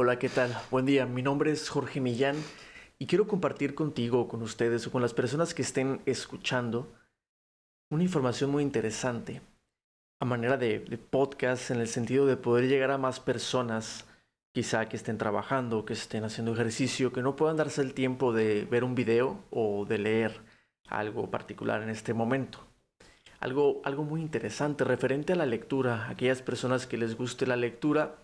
Hola, ¿qué tal? Buen día, mi nombre es Jorge Millán y quiero compartir contigo, con ustedes o con las personas que estén escuchando una información muy interesante a manera de, podcast en el sentido de poder llegar a más personas quizá que estén trabajando, que estén haciendo ejercicio, que no puedan darse el tiempo de ver un video o de leer algo particular en este momento. Algo, algo muy interesante referente a la lectura, aquellas personas que les guste la lectura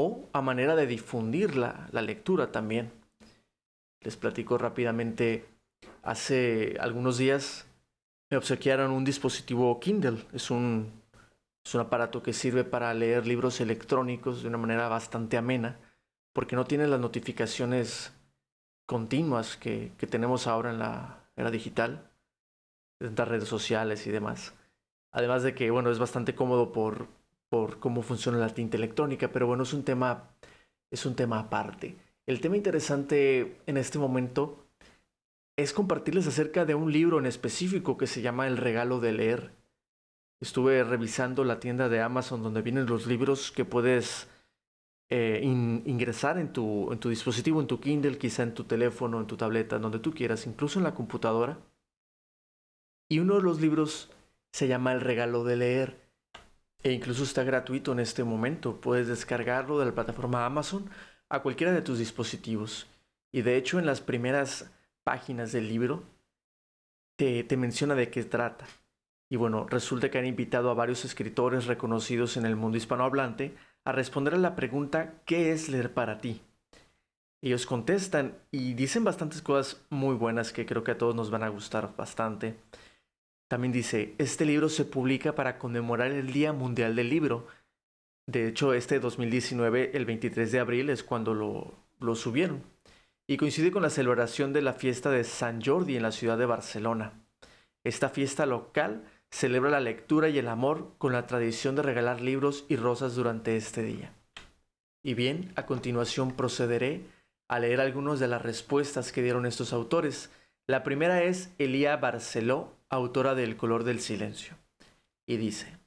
o a manera de difundir la, lectura también. Les platico rápidamente, hace algunos días me obsequiaron un dispositivo Kindle, es un es un aparato que sirve para leer libros electrónicos de una manera bastante amena, porque no tiene las notificaciones continuas que, que tenemos ahora en la era digital, en las redes sociales y demás. Además de que, bueno, es bastante cómodo por, por cómo funciona la tinta electrónica, pero bueno, es un tema, es un tema aparte. El tema interesante en este momento es compartirles acerca de un libro en específico que se llama El regalo de leer estuve revisando la tienda de Amazon donde vienen los libros que puedes eh, ingresar en tu, en tu dispositivo, en tu Kindle, quizá en tu teléfono, en tu tableta, donde tú quieras, incluso en la computadora. Y uno de los libros se llama El regalo de leer e incluso está gratuito en este momento. Puedes descargarlo de la plataforma Amazon a cualquiera de tus dispositivos. Y de hecho en las primeras páginas del libro te, te menciona de qué trata. Y bueno, resulta que han invitado a varios escritores reconocidos en el mundo hispanohablante a responder a la pregunta ¿qué es leer para ti? Ellos contestan y dicen bastantes cosas muy buenas que creo que a todos nos van a gustar bastante. También dice, este libro se publica para conmemorar el Día Mundial del Libro. De hecho, este 2019, el 23 de abril, es cuando lo, lo subieron. Y coincide con la celebración de la fiesta de San Jordi en la ciudad de Barcelona. Esta fiesta local celebra la lectura y el amor con la tradición de regalar libros y rosas durante este día. Y bien, a continuación procederé a leer algunas de las respuestas que dieron estos autores. La primera es Elía Barceló, autora de El color del silencio. Y dice,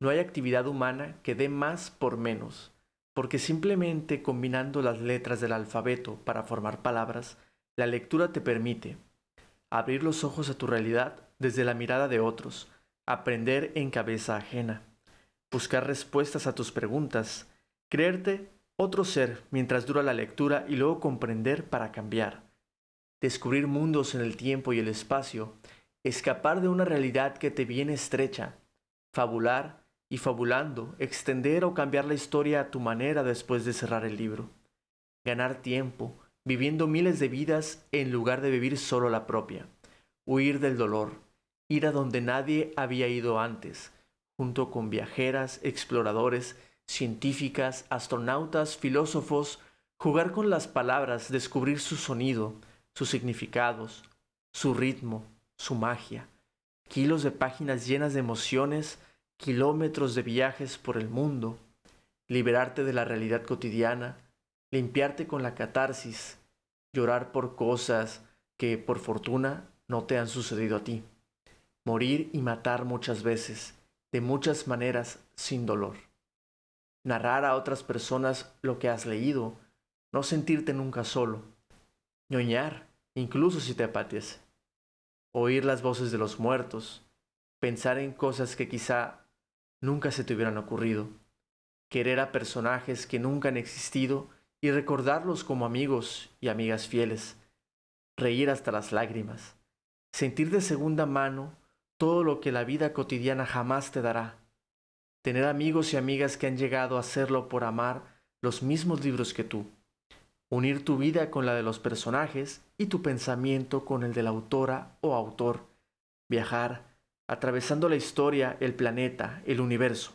no hay actividad humana que dé más por menos, porque simplemente combinando las letras del alfabeto para formar palabras, la lectura te permite abrir los ojos a tu realidad desde la mirada de otros, aprender en cabeza ajena, buscar respuestas a tus preguntas, creerte otro ser mientras dura la lectura y luego comprender para cambiar, descubrir mundos en el tiempo y el espacio, escapar de una realidad que te viene estrecha, fabular y fabulando, extender o cambiar la historia a tu manera después de cerrar el libro, ganar tiempo, viviendo miles de vidas en lugar de vivir solo la propia, huir del dolor, ir a donde nadie había ido antes, junto con viajeras, exploradores, científicas, astronautas, filósofos, jugar con las palabras, descubrir su sonido, sus significados, su ritmo, su magia, kilos de páginas llenas de emociones, kilómetros de viajes por el mundo, liberarte de la realidad cotidiana, limpiarte con la catarsis, llorar por cosas que por fortuna no te han sucedido a ti. Morir y matar muchas veces, de muchas maneras sin dolor. Narrar a otras personas lo que has leído, no sentirte nunca solo, ñoñar, incluso si te apetece, oír las voces de los muertos, pensar en cosas que quizá nunca se te hubieran ocurrido, querer a personajes que nunca han existido y recordarlos como amigos y amigas fieles, reír hasta las lágrimas, sentir de segunda mano todo lo que la vida cotidiana jamás te dará. Tener amigos y amigas que han llegado a hacerlo por amar los mismos libros que tú. Unir tu vida con la de los personajes y tu pensamiento con el de la autora o autor. Viajar, atravesando la historia, el planeta, el universo.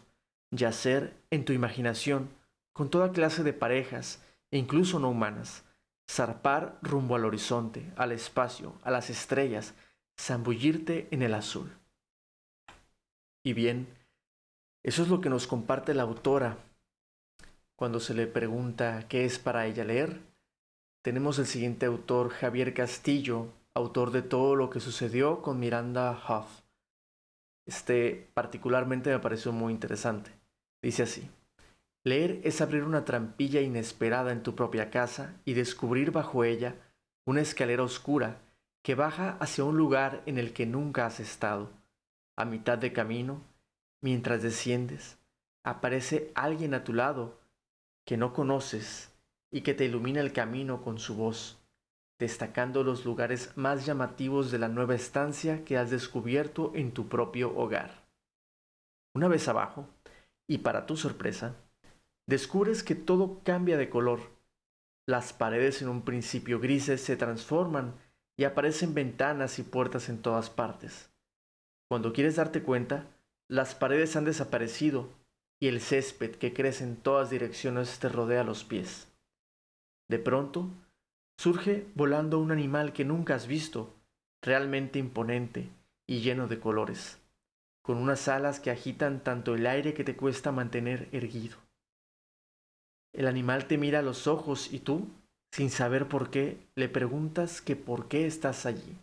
Yacer en tu imaginación con toda clase de parejas e incluso no humanas. Zarpar rumbo al horizonte, al espacio, a las estrellas, zambullirte en el azul. Y bien, eso es lo que nos comparte la autora cuando se le pregunta qué es para ella leer. Tenemos el siguiente autor, Javier Castillo, autor de todo lo que sucedió con Miranda Huff. Este particularmente me pareció muy interesante. Dice así, Leer es abrir una trampilla inesperada en tu propia casa y descubrir bajo ella una escalera oscura que baja hacia un lugar en el que nunca has estado. A mitad de camino, mientras desciendes, aparece alguien a tu lado que no conoces y que te ilumina el camino con su voz, destacando los lugares más llamativos de la nueva estancia que has descubierto en tu propio hogar. Una vez abajo, y para tu sorpresa, descubres que todo cambia de color. Las paredes en un principio grises se transforman y aparecen ventanas y puertas en todas partes. Cuando quieres darte cuenta, las paredes han desaparecido y el césped que crece en todas direcciones te rodea los pies. De pronto, surge volando un animal que nunca has visto, realmente imponente y lleno de colores, con unas alas que agitan tanto el aire que te cuesta mantener erguido. El animal te mira a los ojos y tú, sin saber por qué, le preguntas que por qué estás allí.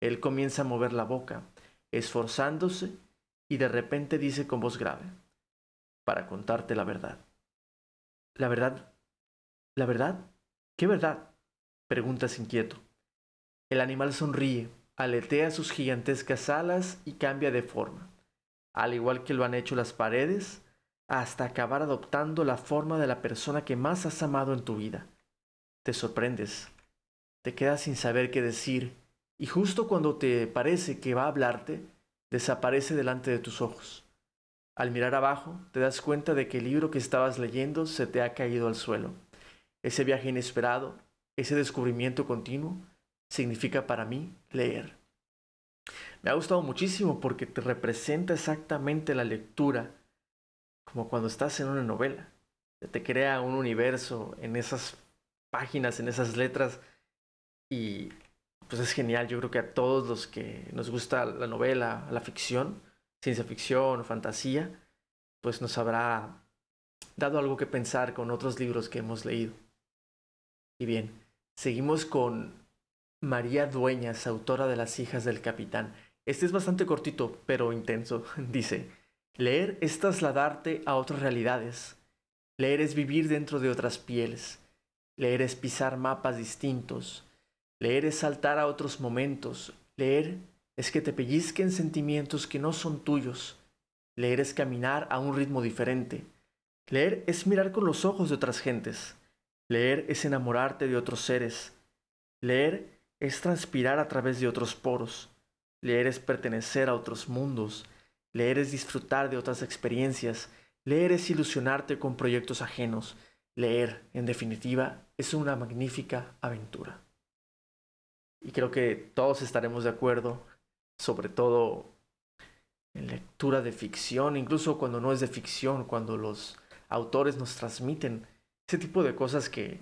Él comienza a mover la boca, esforzándose, y de repente dice con voz grave, para contarte la verdad. ¿La verdad? ¿La verdad? ¿Qué verdad? Preguntas inquieto. El animal sonríe, aletea sus gigantescas alas y cambia de forma, al igual que lo han hecho las paredes, hasta acabar adoptando la forma de la persona que más has amado en tu vida. Te sorprendes, te quedas sin saber qué decir, y justo cuando te parece que va a hablarte, desaparece delante de tus ojos. Al mirar abajo, te das cuenta de que el libro que estabas leyendo se te ha caído al suelo. Ese viaje inesperado, ese descubrimiento continuo, significa para mí leer. Me ha gustado muchísimo porque te representa exactamente la lectura como cuando estás en una novela. Te crea un universo en esas páginas, en esas letras y pues es genial. Yo creo que a todos los que nos gusta la novela, la ficción, ciencia ficción, fantasía, pues nos habrá dado algo que pensar con otros libros que hemos leído. Y bien, seguimos con María Dueñas, autora de Las hijas del capitán. Este es bastante cortito, pero intenso. Dice, Leer es trasladarte a otras realidades. Leer es vivir dentro de otras pieles. Leer es pisar mapas distintos. Leer es saltar a otros momentos. Leer es que te pellizquen sentimientos que no son tuyos. Leer es caminar a un ritmo diferente. Leer es mirar con los ojos de otras gentes. Leer es enamorarte de otros seres. Leer es transpirar a través de otros poros. Leer es pertenecer a otros mundos. Leer es disfrutar de otras experiencias. Leer es ilusionarte con proyectos ajenos. Leer, en definitiva, es una magnífica aventura. Y creo que todos estaremos de acuerdo, sobre todo en lectura de ficción, incluso cuando no es de ficción, cuando los autores nos transmiten ese tipo de cosas que,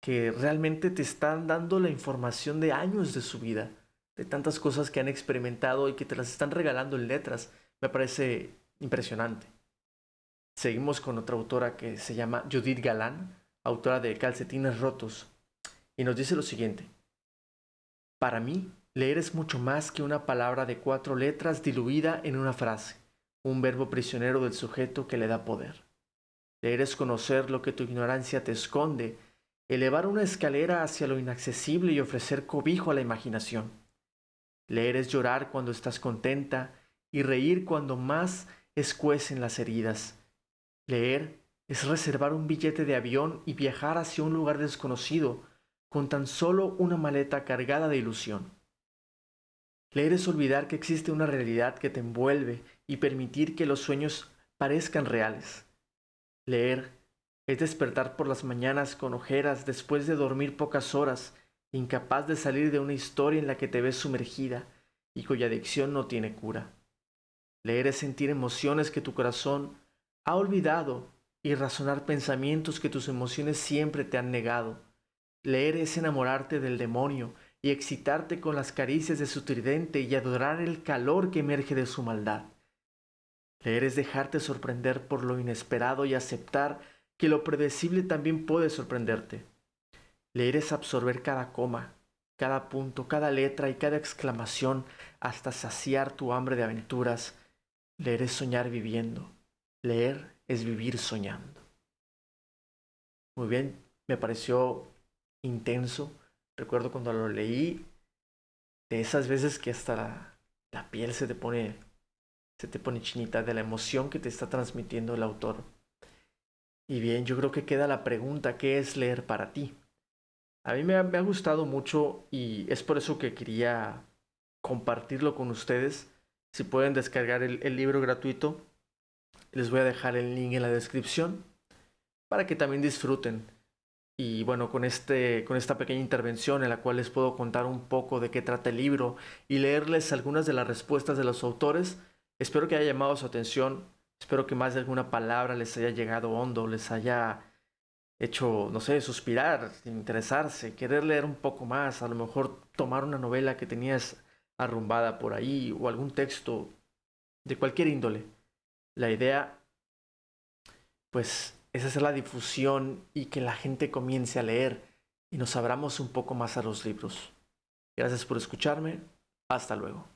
que realmente te están dando la información de años de su vida de tantas cosas que han experimentado y que te las están regalando en letras. Me parece impresionante. Seguimos con otra autora que se llama Judith Galán, autora de Calcetines Rotos, y nos dice lo siguiente. Para mí, leer es mucho más que una palabra de cuatro letras diluida en una frase, un verbo prisionero del sujeto que le da poder. Leer es conocer lo que tu ignorancia te esconde, elevar una escalera hacia lo inaccesible y ofrecer cobijo a la imaginación. Leer es llorar cuando estás contenta y reír cuando más escuecen las heridas. Leer es reservar un billete de avión y viajar hacia un lugar desconocido con tan solo una maleta cargada de ilusión. Leer es olvidar que existe una realidad que te envuelve y permitir que los sueños parezcan reales. Leer es despertar por las mañanas con ojeras después de dormir pocas horas incapaz de salir de una historia en la que te ves sumergida y cuya adicción no tiene cura. Leer es sentir emociones que tu corazón ha olvidado y razonar pensamientos que tus emociones siempre te han negado. Leer es enamorarte del demonio y excitarte con las caricias de su tridente y adorar el calor que emerge de su maldad. Leer es dejarte sorprender por lo inesperado y aceptar que lo predecible también puede sorprenderte. Leer es absorber cada coma, cada punto, cada letra y cada exclamación hasta saciar tu hambre de aventuras. Leer es soñar viviendo. Leer es vivir soñando. Muy bien, me pareció intenso. Recuerdo cuando lo leí, de esas veces que hasta la, piel se te pone se te pone chinita de la emoción que te está transmitiendo el autor. Y bien, yo creo que queda la pregunta, ¿qué es leer para ti? A mí me ha, gustado mucho y es por eso que quería compartirlo con ustedes. Si pueden descargar el libro gratuito, les voy a dejar el link en la descripción para que también disfruten. Y bueno, con, este, con esta pequeña intervención en la cual les puedo contar un poco de qué trata el libro y leerles algunas de las respuestas de los autores, Espero que haya llamado su atención, espero que más de alguna palabra les haya llegado hondo, les haya hecho, no sé, suspirar, interesarse, querer leer un poco más, a lo mejor tomar una novela que tenías arrumbada por ahí o algún texto de cualquier índole. La idea, pues, es hacer la difusión y que la gente comience a leer y nos abramos un poco más a los libros. Gracias por escucharme. Hasta luego.